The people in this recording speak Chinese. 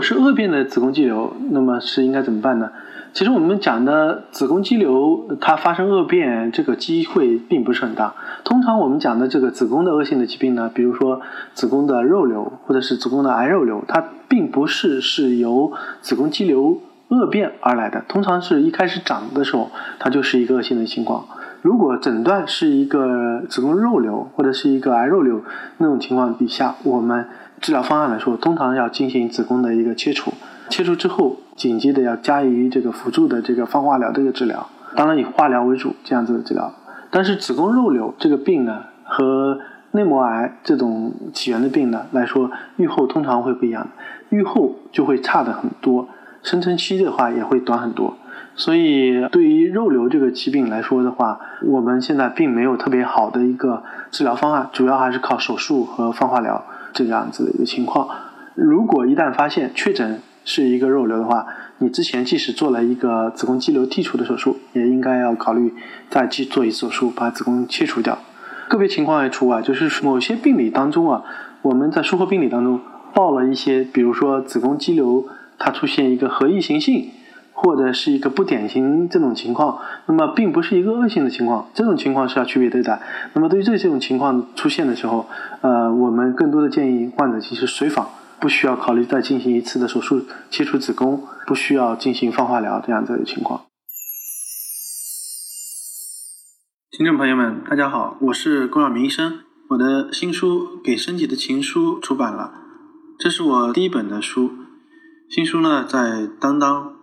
是恶变的子宫肌瘤，那么是应该怎么办呢？其实我们讲的子宫肌瘤它发生恶变，这个机会并不是很大。通常我们讲的这个子宫的恶性的疾病呢，比如说子宫的肉瘤或者是子宫的癌肉瘤，它并不是是由子宫肌瘤恶变而来的。通常是一开始长的时候，它就是一个恶性的情况。如果诊断是一个子宫肉瘤或者是一个癌肉瘤那种情况底下，我们治疗方案来说，通常要进行子宫的一个切除。切除之后，紧接着要加以这个辅助的这个放化疗的一个治疗，当然以化疗为主这样子的治疗。但是子宫肉瘤这个病呢，和内膜癌这种起源的病呢来说，预后通常会不一样，预后就会差的很多，生存期的话也会短很多。所以对于肉瘤这个疾病来说的话，我们现在并没有特别好的一个治疗方案，主要还是靠手术和放化疗这样子的一个情况。如果一旦发现确诊，是一个肉瘤的话，你之前即使做了一个子宫肌瘤剔除的手术，也应该要考虑再去做一次手术，把子宫切除掉。个别情况还除外，就是某些病理当中啊，我们在术后病理当中报了一些，比如说子宫肌瘤它出现一个合异型性，或者是一个不典型这种情况，那么并不是一个恶性的情况，这种情况是要区别对待。那么对于这这种情况出现的时候，呃，我们更多的建议患者其实随访。不需要考虑再进行一次的手术切除子宫，不需要进行放化疗这样子的情况。听众朋友们，大家好，我是龚晓明医生。我的新书《给身体的情书》出版了，这是我第一本的书。新书呢，在当当、